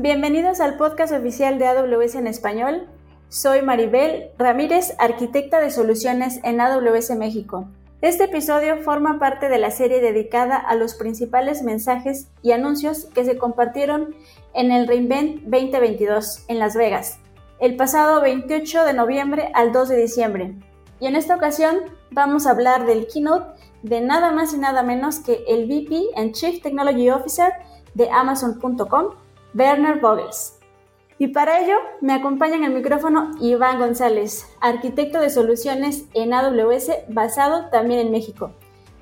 bienvenidos al podcast oficial de AWS en español. Soy Maribel Ramírez, arquitecta de soluciones en AWS México. Este episodio forma parte de la serie dedicada a los principales mensajes y anuncios que se compartieron en el Reinvent 2022 en Las Vegas, el pasado 28 de noviembre al 2 de diciembre. Y en esta ocasión vamos a hablar del keynote de nada más y nada menos que el VP and Chief Technology Officer de Amazon.com, Werner Vogels. Y para ello me acompaña en el micrófono Iván González, arquitecto de soluciones en AWS basado también en México.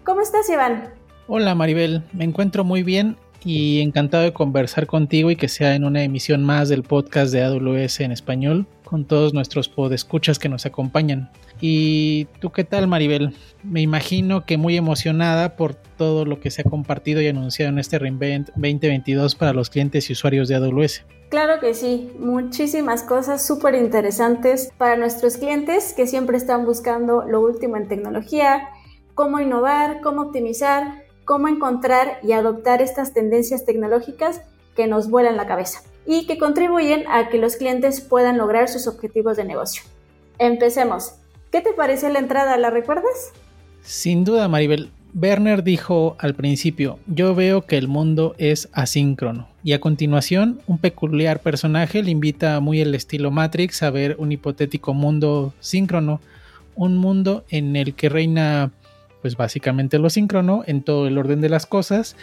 ¿Cómo estás, Iván? Hola, Maribel. Me encuentro muy bien y encantado de conversar contigo y que sea en una emisión más del podcast de AWS en español con todos nuestros podescuchas que nos acompañan. ¿Y tú qué tal, Maribel? Me imagino que muy emocionada por todo lo que se ha compartido y anunciado en este Reinvent 2022 para los clientes y usuarios de AWS. Claro que sí, muchísimas cosas súper interesantes para nuestros clientes que siempre están buscando lo último en tecnología, cómo innovar, cómo optimizar, cómo encontrar y adoptar estas tendencias tecnológicas que nos vuelan la cabeza y que contribuyen a que los clientes puedan lograr sus objetivos de negocio. Empecemos. ¿Qué te pareció la entrada? ¿La recuerdas? Sin duda, Maribel. Werner dijo al principio, yo veo que el mundo es asíncrono. Y a continuación, un peculiar personaje le invita muy el estilo Matrix a ver un hipotético mundo síncrono, un mundo en el que reina pues básicamente lo síncrono en todo el orden de las cosas.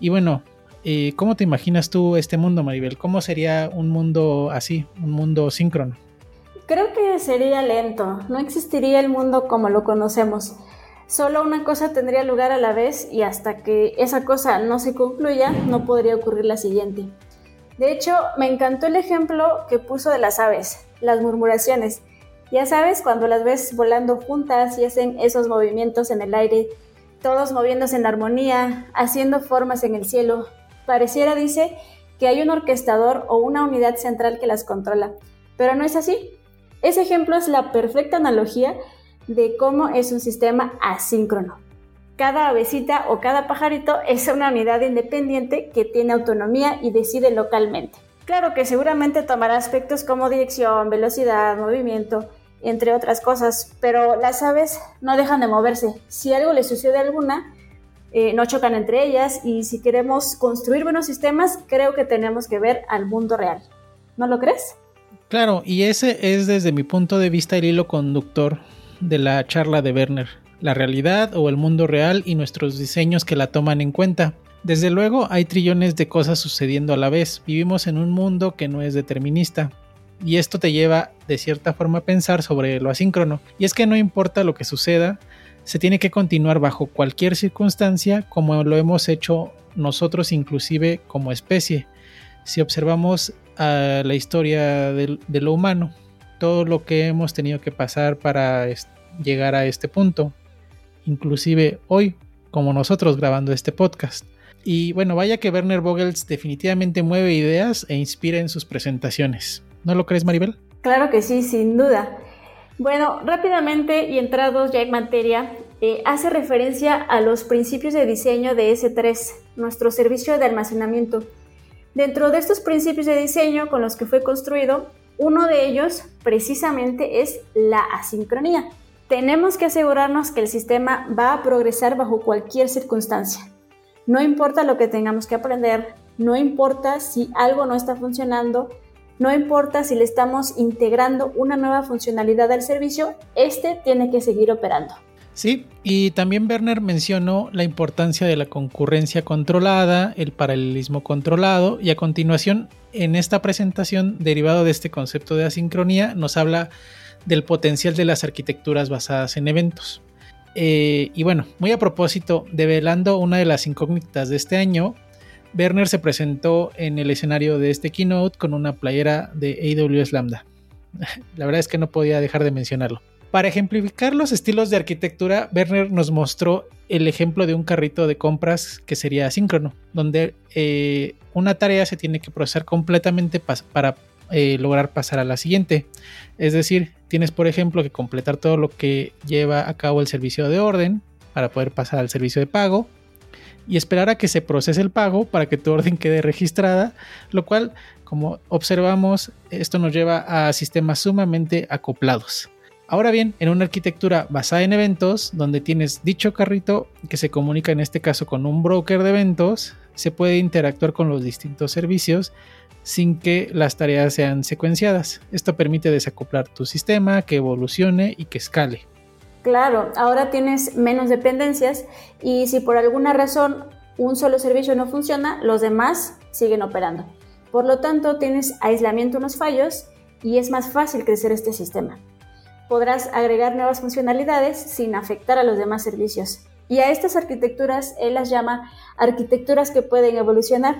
Y bueno, eh, ¿cómo te imaginas tú este mundo, Maribel? ¿Cómo sería un mundo así, un mundo síncrono? Creo que sería lento, no existiría el mundo como lo conocemos. Solo una cosa tendría lugar a la vez y hasta que esa cosa no se concluya, no podría ocurrir la siguiente. De hecho, me encantó el ejemplo que puso de las aves, las murmuraciones. Ya sabes, cuando las ves volando juntas y hacen esos movimientos en el aire, todos moviéndose en armonía, haciendo formas en el cielo. Pareciera, dice, que hay un orquestador o una unidad central que las controla. Pero no es así. Ese ejemplo es la perfecta analogía de cómo es un sistema asíncrono. Cada avecita o cada pajarito es una unidad independiente que tiene autonomía y decide localmente. Claro que seguramente tomará aspectos como dirección, velocidad, movimiento, entre otras cosas, pero las aves no dejan de moverse. Si algo le sucede a alguna, eh, no chocan entre ellas y si queremos construir buenos sistemas, creo que tenemos que ver al mundo real. ¿No lo crees? Claro, y ese es desde mi punto de vista el hilo conductor de la charla de Werner, la realidad o el mundo real y nuestros diseños que la toman en cuenta. Desde luego hay trillones de cosas sucediendo a la vez, vivimos en un mundo que no es determinista, y esto te lleva de cierta forma a pensar sobre lo asíncrono, y es que no importa lo que suceda, se tiene que continuar bajo cualquier circunstancia como lo hemos hecho nosotros inclusive como especie. Si observamos a la historia de, lo humano, todo lo que hemos tenido que pasar para llegar a este punto, inclusive hoy, como nosotros grabando este podcast. Y bueno, vaya que Werner Vogels definitivamente mueve ideas e inspira en sus presentaciones. ¿No lo crees, Maribel? Claro que sí, sin duda. Bueno, rápidamente y entrados ya en materia, eh, hace referencia a los principios de diseño de S3, nuestro servicio de almacenamiento Dentro de estos principios de diseño con los que fue construido, uno de ellos precisamente es la asincronía. Tenemos que asegurarnos que el sistema va a progresar bajo cualquier circunstancia. No importa lo que tengamos que aprender, no importa si algo no está funcionando, no importa si le estamos integrando una nueva funcionalidad al servicio, este tiene que seguir operando. Sí, y también Werner mencionó la importancia de la concurrencia controlada, el paralelismo controlado, y a continuación, en esta presentación, derivado de este concepto de asincronía, nos habla del potencial de las arquitecturas basadas en eventos. Eh, y bueno, muy a propósito, develando una de las incógnitas de este año, Werner se presentó en el escenario de este keynote con una playera de AWS Lambda. La verdad es que no podía dejar de mencionarlo. Para ejemplificar los estilos de arquitectura, Werner nos mostró el ejemplo de un carrito de compras que sería asíncrono, donde eh, una tarea se tiene que procesar completamente para eh, lograr pasar a la siguiente. Es decir, tienes por ejemplo que completar todo lo que lleva a cabo el servicio de orden para poder pasar al servicio de pago. Y esperar a que se procese el pago para que tu orden quede registrada, lo cual, como observamos, esto nos lleva a sistemas sumamente acoplados. Ahora bien, en una arquitectura basada en eventos, donde tienes dicho carrito que se comunica en este caso con un broker de eventos, se puede interactuar con los distintos servicios sin que las tareas sean secuenciadas. Esto permite desacoplar tu sistema, que evolucione y que escale. Claro, ahora tienes menos dependencias y si por alguna razón un solo servicio no funciona, los demás siguen operando. Por lo tanto, tienes aislamiento en los fallos y es más fácil crecer este sistema podrás agregar nuevas funcionalidades sin afectar a los demás servicios. Y a estas arquitecturas él las llama arquitecturas que pueden evolucionar.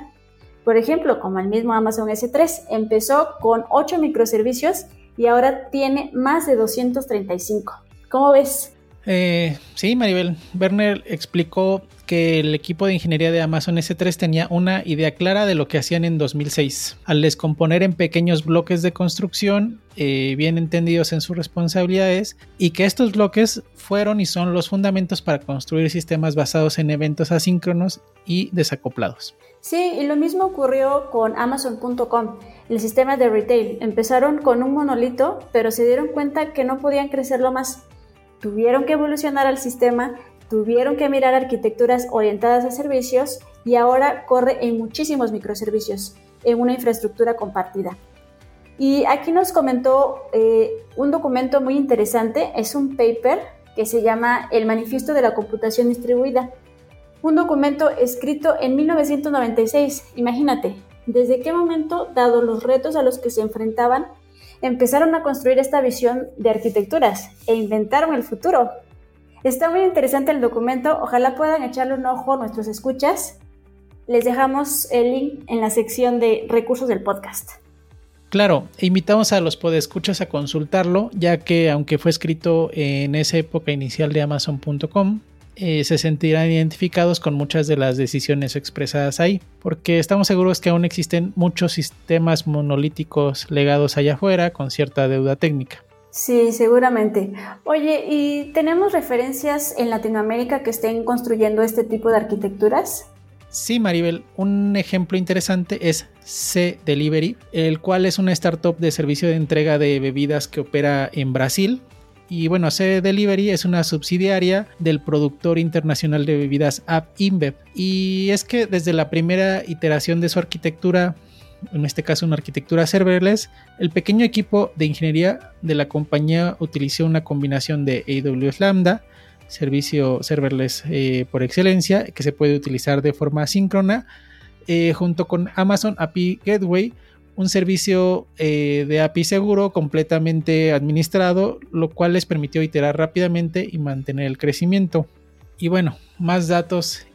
Por ejemplo, como el mismo Amazon S3, empezó con 8 microservicios y ahora tiene más de 235. ¿Cómo ves? Eh, sí, Maribel. Werner explicó que el equipo de ingeniería de Amazon S3 tenía una idea clara de lo que hacían en 2006. Al descomponer en pequeños bloques de construcción, eh, bien entendidos en sus responsabilidades, y que estos bloques fueron y son los fundamentos para construir sistemas basados en eventos asíncronos y desacoplados. Sí, y lo mismo ocurrió con Amazon.com, el sistema de retail. Empezaron con un monolito, pero se dieron cuenta que no podían crecerlo más. Tuvieron que evolucionar al sistema tuvieron que mirar arquitecturas orientadas a servicios y ahora corre en muchísimos microservicios, en una infraestructura compartida. Y aquí nos comentó eh, un documento muy interesante, es un paper que se llama El Manifiesto de la Computación Distribuida. Un documento escrito en 1996, imagínate, desde qué momento, dado los retos a los que se enfrentaban, empezaron a construir esta visión de arquitecturas e inventaron el futuro. Está muy interesante el documento, ojalá puedan echarle un ojo a nuestros escuchas. Les dejamos el link en la sección de recursos del podcast. Claro, e invitamos a los podescuchas a consultarlo, ya que aunque fue escrito en esa época inicial de Amazon.com, eh, se sentirán identificados con muchas de las decisiones expresadas ahí, porque estamos seguros que aún existen muchos sistemas monolíticos legados allá afuera con cierta deuda técnica. Sí, seguramente. Oye, ¿y tenemos referencias en Latinoamérica que estén construyendo este tipo de arquitecturas? Sí, Maribel, un ejemplo interesante es C Delivery, el cual es una startup de servicio de entrega de bebidas que opera en Brasil. Y bueno, C Delivery es una subsidiaria del productor internacional de bebidas App InBev. Y es que desde la primera iteración de su arquitectura en este caso una arquitectura serverless, el pequeño equipo de ingeniería de la compañía utilizó una combinación de AWS Lambda, servicio serverless eh, por excelencia, que se puede utilizar de forma asíncrona, eh, junto con Amazon API Gateway, un servicio eh, de API seguro completamente administrado, lo cual les permitió iterar rápidamente y mantener el crecimiento. Y bueno, más datos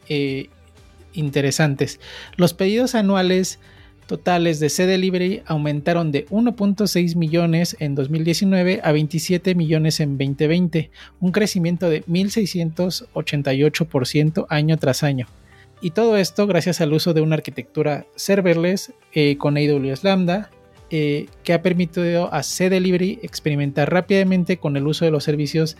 interesantes. Los pedidos anuales totales de C-Delivery aumentaron de 1.6 millones en 2019 a 27 millones en 2020, un crecimiento de 1.688% año tras año. Y todo esto gracias al uso de una arquitectura serverless eh, con AWS Lambda, eh, que ha permitido a C-Delivery experimentar rápidamente con el uso de los servicios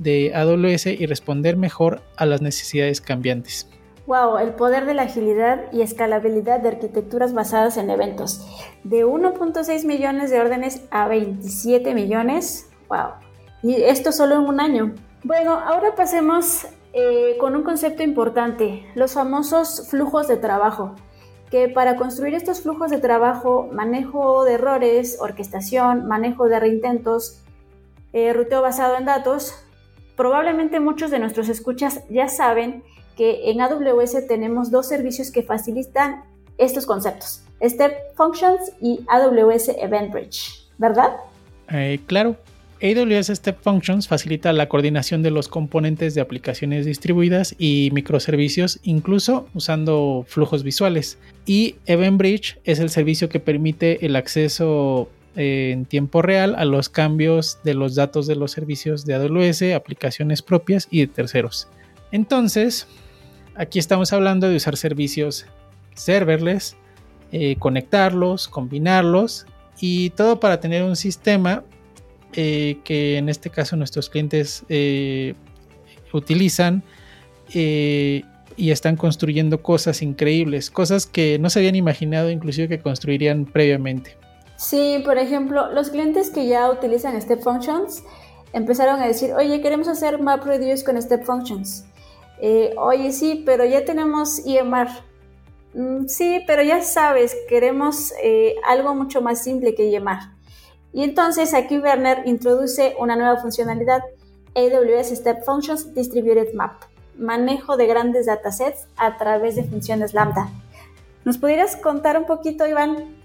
de AWS y responder mejor a las necesidades cambiantes. Wow, el poder de la agilidad y escalabilidad de arquitecturas basadas en eventos. De 1.6 millones de órdenes a 27 millones. Wow. Y esto solo en un año. Bueno, ahora pasemos eh, con un concepto importante, los famosos flujos de trabajo. Que para construir estos flujos de trabajo, manejo de errores, orquestación, manejo de reintentos, eh, ruteo basado en datos, probablemente muchos de nuestros escuchas ya saben que en AWS tenemos dos servicios que facilitan estos conceptos, Step Functions y AWS Event Bridge, ¿verdad? Eh, claro. AWS Step Functions facilita la coordinación de los componentes de aplicaciones distribuidas y microservicios, incluso usando flujos visuales. Y Event Bridge es el servicio que permite el acceso eh, en tiempo real a los cambios de los datos de los servicios de AWS, aplicaciones propias y de terceros. Entonces, Aquí estamos hablando de usar servicios serverless, eh, conectarlos, combinarlos y todo para tener un sistema eh, que en este caso nuestros clientes eh, utilizan y están construyendo cosas increíbles, cosas que no se habían imaginado inclusive que construirían previamente. Sí, por ejemplo, los clientes que ya utilizan Step Functions empezaron a decir, oye, queremos hacer Map Reduce con Step Functions. Eh, oye, sí, pero ya tenemos EMR. Mm, sí, pero ya sabes, queremos eh, algo mucho más simple que EMR. Y entonces aquí Werner introduce una nueva funcionalidad, AWS Step Functions Distributed Map, manejo de grandes datasets a través de funciones lambda. ¿Nos pudieras contar un poquito, Iván?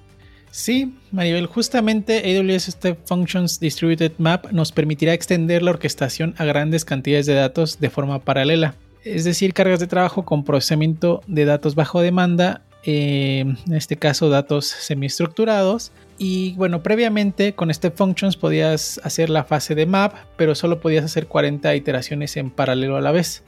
Sí, Maribel, justamente AWS Step Functions Distributed Map nos permitirá extender la orquestación a grandes cantidades de datos de forma paralela, es decir, cargas de trabajo con procesamiento de datos bajo demanda, eh, en este caso datos semiestructurados. Y bueno, previamente con Step Functions podías hacer la fase de map, pero solo podías hacer 40 iteraciones en paralelo a la vez.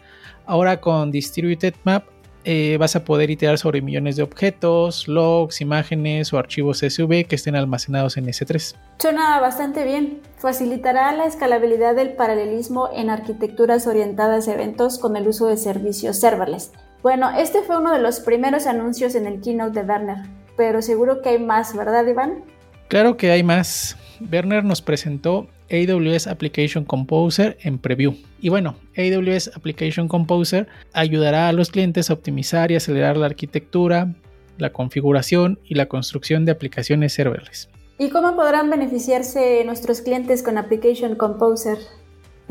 Ahora con Distributed Map eh, vas a poder iterar sobre millones de objetos, logs, imágenes o archivos SV que estén almacenados en S3. Suena bastante bien. Facilitará la escalabilidad del paralelismo en arquitecturas orientadas a eventos con el uso de servicios serverless. Bueno, este fue uno de los primeros anuncios en el keynote de Werner, pero seguro que hay más, ¿verdad, Iván? Claro que hay más. Werner nos presentó AWS Application Composer en preview. Y bueno, AWS Application Composer ayudará a los clientes a optimizar y acelerar la arquitectura, la configuración y la construcción de aplicaciones serverless. ¿Y cómo podrán beneficiarse nuestros clientes con Application Composer?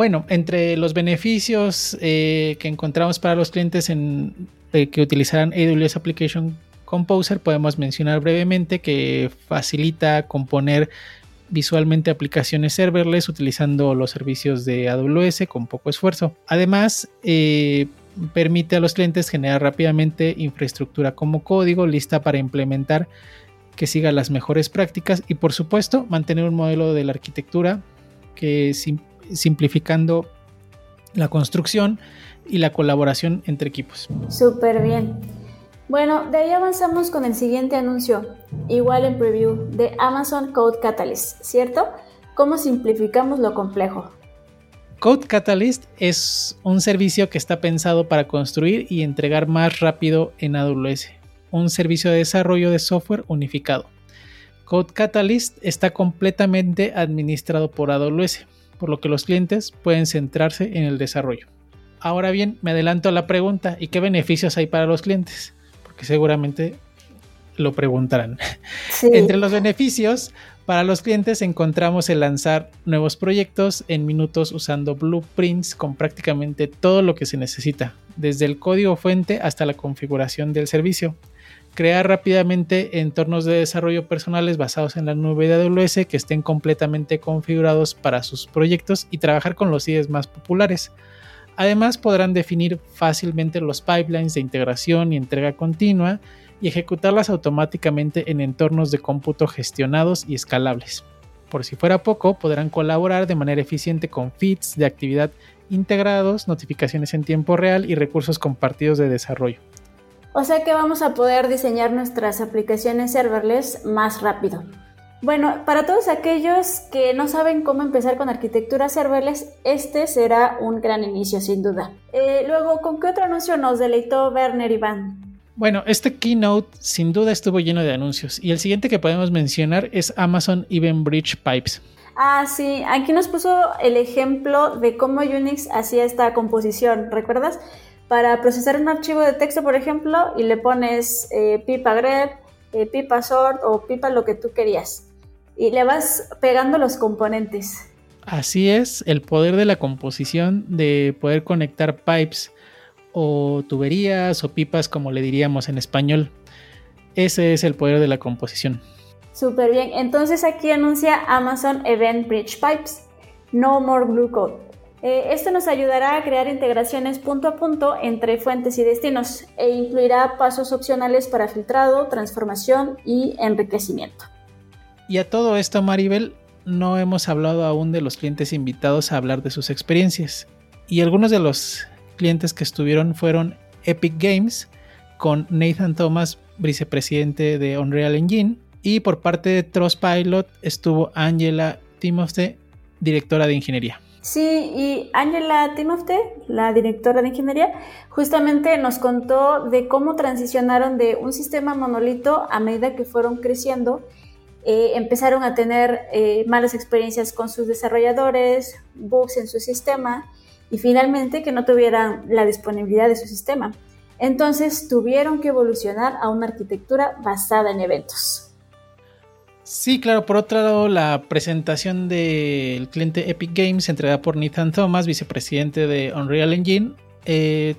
Bueno, entre los beneficios eh, que encontramos para los clientes en, eh, que utilizarán AWS Application Composer podemos mencionar brevemente que facilita componer visualmente aplicaciones serverless utilizando los servicios de AWS con poco esfuerzo. Además, eh, permite a los clientes generar rápidamente infraestructura como código lista para implementar que siga las mejores prácticas y por supuesto mantener un modelo de la arquitectura que simplificando la construcción y la colaboración entre equipos. Súper bien. Bueno, de ahí avanzamos con el siguiente anuncio, igual en preview, de Amazon Code Catalyst, ¿cierto? ¿Cómo simplificamos lo complejo? Code Catalyst es un servicio que está pensado para construir y entregar más rápido en AWS, un servicio de desarrollo de software unificado. Code Catalyst está completamente administrado por AWS, por lo que los clientes pueden centrarse en el desarrollo. Ahora bien, me adelanto a la pregunta, ¿y qué beneficios hay para los clientes? seguramente lo preguntarán. Entre los beneficios para los clientes encontramos el lanzar nuevos proyectos en minutos usando blueprints con prácticamente todo lo que se necesita, desde el código fuente hasta la configuración del servicio. Crear rápidamente entornos de desarrollo personales basados en la nube de AWS que estén completamente configurados para sus proyectos y trabajar con los IDEs más populares Además podrán definir fácilmente los pipelines de integración y entrega continua y ejecutarlas automáticamente en entornos de cómputo gestionados y escalables. Por si fuera poco, podrán colaborar de manera eficiente con feeds de actividad integrados, notificaciones en tiempo real y recursos compartidos de desarrollo. O sea que vamos a poder diseñar nuestras aplicaciones serverless más rápido. Bueno, para todos aquellos que no saben cómo empezar con arquitectura serverless, este será un gran inicio sin duda. Eh, luego, ¿con qué otro anuncio nos deleitó Werner Iván? Bueno, este keynote sin duda estuvo lleno de anuncios y el siguiente que podemos mencionar es Amazon Event Bridge Pipes. Ah, sí, aquí nos puso el ejemplo de cómo Unix hacía esta composición, ¿recuerdas? Para procesar un archivo de texto, por ejemplo, y le pones eh, pipa grep, eh, pipa sort o pipa lo que tú querías y le vas pegando los componentes. Así es, el poder de la composición, de poder conectar pipes o tuberías o pipas, como le diríamos en español. Ese es el poder de la composición. Súper bien, entonces aquí anuncia Amazon Event Bridge Pipes, No More Glue Code. Eh, esto nos ayudará a crear integraciones punto a punto entre fuentes y destinos e incluirá pasos opcionales para filtrado, transformación y enriquecimiento. Y a todo esto, Maribel, no hemos hablado aún de los clientes invitados a hablar de sus experiencias. Y algunos de los clientes que estuvieron fueron Epic Games, con Nathan Thomas, vicepresidente de Unreal Engine, y por parte de Trustpilot estuvo Angela Timothy, directora de ingeniería. Sí, y Angela Timofte, la directora de ingeniería, justamente nos contó de cómo transicionaron de un sistema monolito a medida que fueron creciendo. Eh, empezaron a tener eh, malas experiencias con sus desarrolladores, bugs en su sistema y finalmente que no tuvieran la disponibilidad de su sistema. Entonces tuvieron que evolucionar a una arquitectura basada en eventos. Sí, claro. Por otro lado, la presentación del cliente Epic Games, entregada por Nathan Thomas, vicepresidente de Unreal Engine, eh,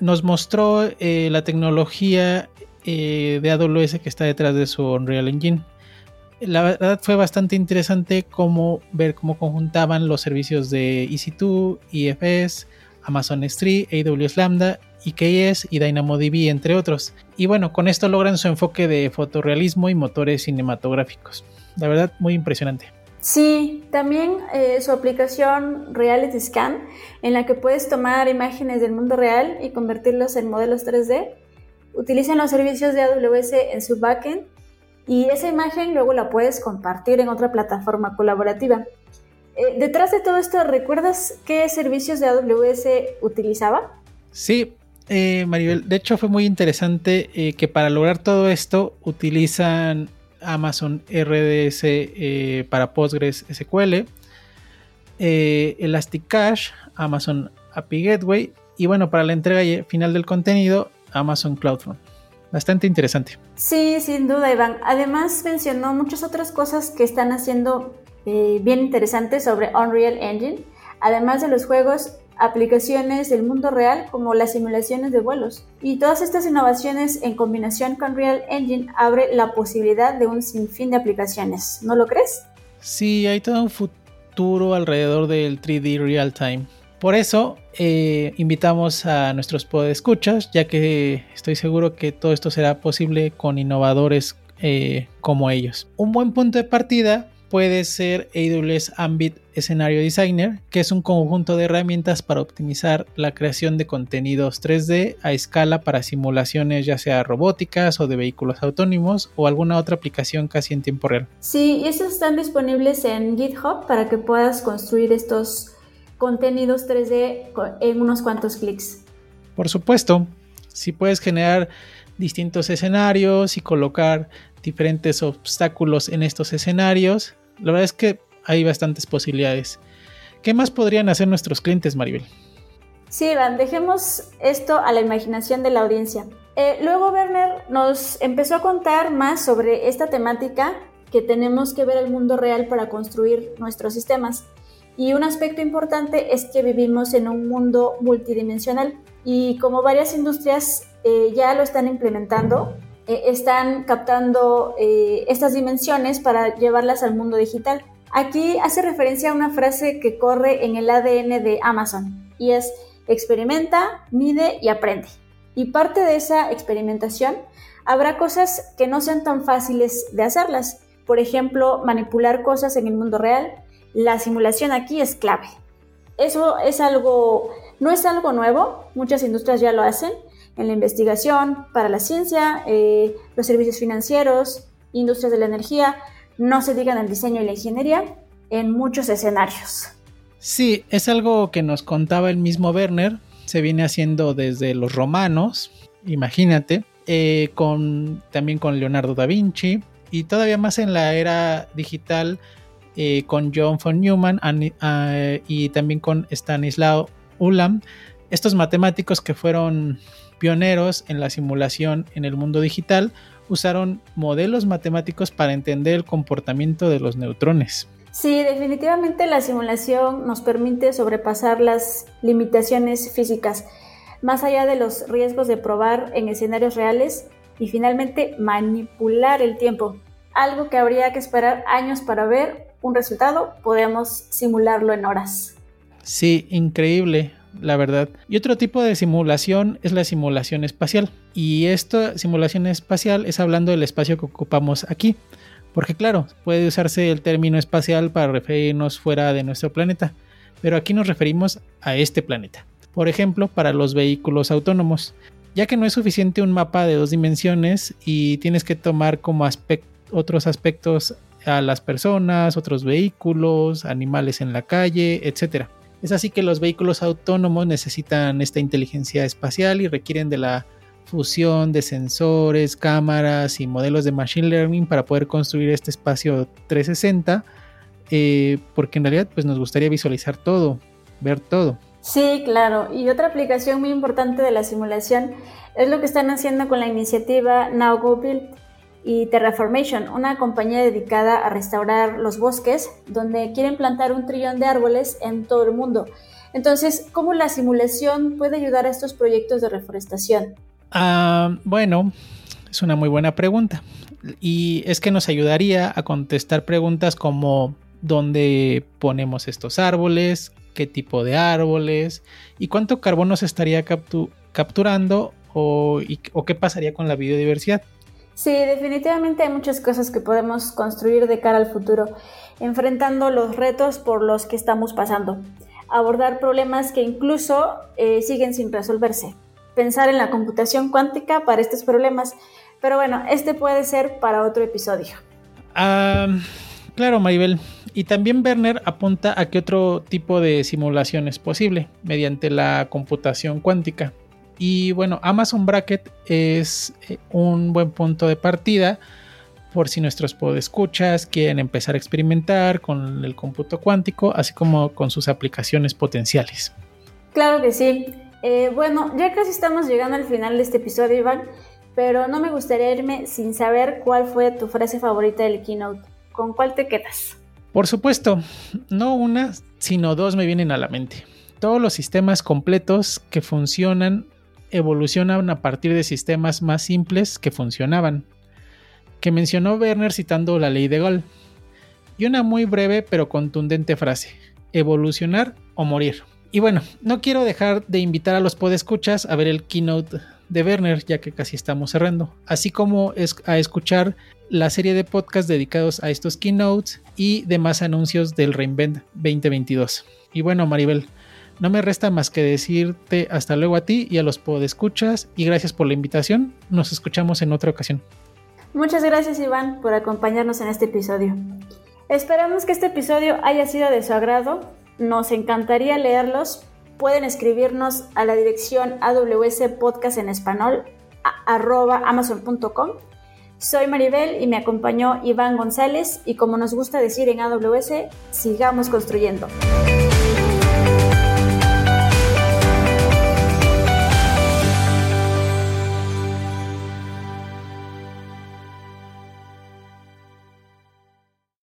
nos mostró eh, la tecnología eh, de AWS que está detrás de su Unreal Engine. La verdad fue bastante interesante cómo ver cómo conjuntaban los servicios de EC2, EFS, Amazon S3, AWS Lambda IKS y DynamoDB, entre otros. Y bueno, con esto logran su enfoque de fotorrealismo y motores cinematográficos. La verdad, muy impresionante. Sí, también eh, su aplicación Reality Scan, en la que puedes tomar imágenes del mundo real y convertirlos en modelos 3D, utilizan los servicios de AWS en su backend y esa imagen luego la puedes compartir en otra plataforma colaborativa. Eh, detrás de todo esto, ¿recuerdas qué servicios de AWS utilizaba? Sí, eh, Maribel, de hecho fue muy interesante eh, que para lograr todo esto utilizan Amazon RDS eh, para Postgres SQL, Elastic Cache, Amazon API Gateway y bueno, para la entrega final del contenido, Amazon CloudFront. Bastante interesante. Sí, sin duda, Iván. Además mencionó muchas otras cosas que están haciendo bien interesantes sobre Unreal Engine. Además de los juegos, aplicaciones del mundo real como las simulaciones de vuelos. Y todas estas innovaciones en combinación con Real Engine abre la posibilidad de un sinfín de aplicaciones, ¿no lo crees? Sí, hay todo un futuro alrededor del 3D real time. Por eso eh, invitamos a nuestros podescuchas, ya que estoy seguro que todo esto será posible con innovadores eh, como ellos. Un buen punto de partida puede ser AWS Ambit Scenario Designer, que es un conjunto de herramientas para optimizar la creación de contenidos 3D a escala para simulaciones ya sea robóticas o de vehículos autónomos o alguna otra aplicación casi en tiempo real. Sí, y estos están disponibles en GitHub para que puedas construir estos contenidos 3D en unos cuantos clics. Por supuesto, si puedes generar distintos escenarios y colocar diferentes obstáculos en estos escenarios, la verdad es que hay bastantes posibilidades. ¿Qué más podrían hacer nuestros clientes, Maribel? Sí, Iván, dejemos esto a la imaginación de la audiencia. Eh, luego Werner nos empezó a contar más sobre esta temática que tenemos que ver el mundo real para construir nuestros sistemas. Y un aspecto importante es que vivimos en un mundo multidimensional y como varias industrias eh, ya lo están implementando, eh, están captando estas dimensiones para llevarlas al mundo digital. Aquí hace referencia a una frase que corre en el ADN de Amazon y es experimenta, mide y aprende. Y parte de esa experimentación habrá cosas que no sean tan fáciles de hacerlas. Por ejemplo, manipular cosas en el mundo real. La simulación aquí es clave. Eso es algo, no es algo nuevo, muchas industrias ya lo hacen, en la investigación, para la ciencia, eh, los servicios financieros, industrias de la energía, no se diga en el diseño y la ingeniería en muchos escenarios. Sí, es algo que nos contaba el mismo Werner, se viene haciendo desde los romanos, imagínate, eh, con, también con Leonardo da Vinci y todavía más en la era digital eh, con John von Neumann y también con Stanislaw Ulam, estos matemáticos que fueron pioneros en la simulación en el mundo digital usaron modelos matemáticos para entender el comportamiento de los neutrones. Sí, definitivamente la simulación nos permite sobrepasar las limitaciones físicas, más allá de los riesgos de probar en escenarios reales y finalmente manipular el tiempo. Algo que habría que esperar años para ver un resultado, podemos simularlo en horas. Sí, increíble la verdad. Y otro tipo de simulación es la simulación espacial. Y esta simulación espacial es hablando del espacio que ocupamos aquí. Porque claro, puede usarse el término espacial para referirnos fuera de nuestro planeta. Pero aquí nos referimos a este planeta. Por ejemplo, para los vehículos autónomos. Ya que no es suficiente un mapa de dos dimensiones y tienes que tomar como otros aspectos a las personas, otros vehículos, animales en la calle, etc. Es así que los vehículos autónomos necesitan esta inteligencia espacial y requieren de la fusión de sensores, cámaras y modelos de machine learning para poder construir este espacio 360, eh, porque en realidad pues nos gustaría visualizar todo, ver todo. Sí, claro. Y otra aplicación muy importante de la simulación es lo que están haciendo con la iniciativa Now Go Build y Terraformation, una compañía dedicada a restaurar los bosques, donde quieren plantar un trillón de árboles en todo el mundo. Entonces, ¿cómo la simulación puede ayudar a estos proyectos de reforestación? Ah, bueno, es una muy buena pregunta. Y es que nos ayudaría a contestar preguntas como dónde ponemos estos árboles, qué tipo de árboles y cuánto carbono se estaría capturando o, o qué pasaría con la biodiversidad. Sí, definitivamente hay muchas cosas que podemos construir de cara al futuro, enfrentando los retos por los que estamos pasando, abordar problemas que incluso eh, siguen sin resolverse, pensar en la computación cuántica para estos problemas, pero bueno, este puede ser para otro episodio. Claro, Maribel. Y también Werner apunta a que otro tipo de simulación es posible mediante la computación cuántica. Y bueno, Amazon Bracket es eh, un buen punto de partida por si nuestros podescuchas quieren empezar a experimentar con el cómputo cuántico, así como con sus aplicaciones potenciales. Claro que sí. Eh, bueno, ya casi estamos llegando al final de este episodio, Iván, pero no me gustaría irme sin saber cuál fue tu frase favorita del keynote. ¿Con cuál te quedas? Por supuesto, no una, sino dos me vienen a la mente. Todos los sistemas completos que funcionan evolucionan a partir de sistemas más simples que funcionaban, que mencionó Werner citando la ley de Gauss. Y una muy breve pero contundente frase, evolucionar o morir. Y bueno, no quiero dejar de invitar a los podescuchas a ver el keynote de Werner, ya que casi estamos cerrando, así como a escuchar la serie de podcasts dedicados a estos keynotes y demás anuncios del Reinvent 2022. Y bueno, Maribel, no me resta más que decirte hasta luego a ti y a los podescuchas y gracias por la invitación. Nos escuchamos en otra ocasión. Muchas gracias Iván por acompañarnos en este episodio. Esperamos que este episodio haya sido de su agrado. Nos encantaría leerlos. Pueden escribirnos a la dirección AWS Podcast en español amazon.com soy Maribel y me acompañó Iván González y como nos gusta decir en AWS, sigamos construyendo.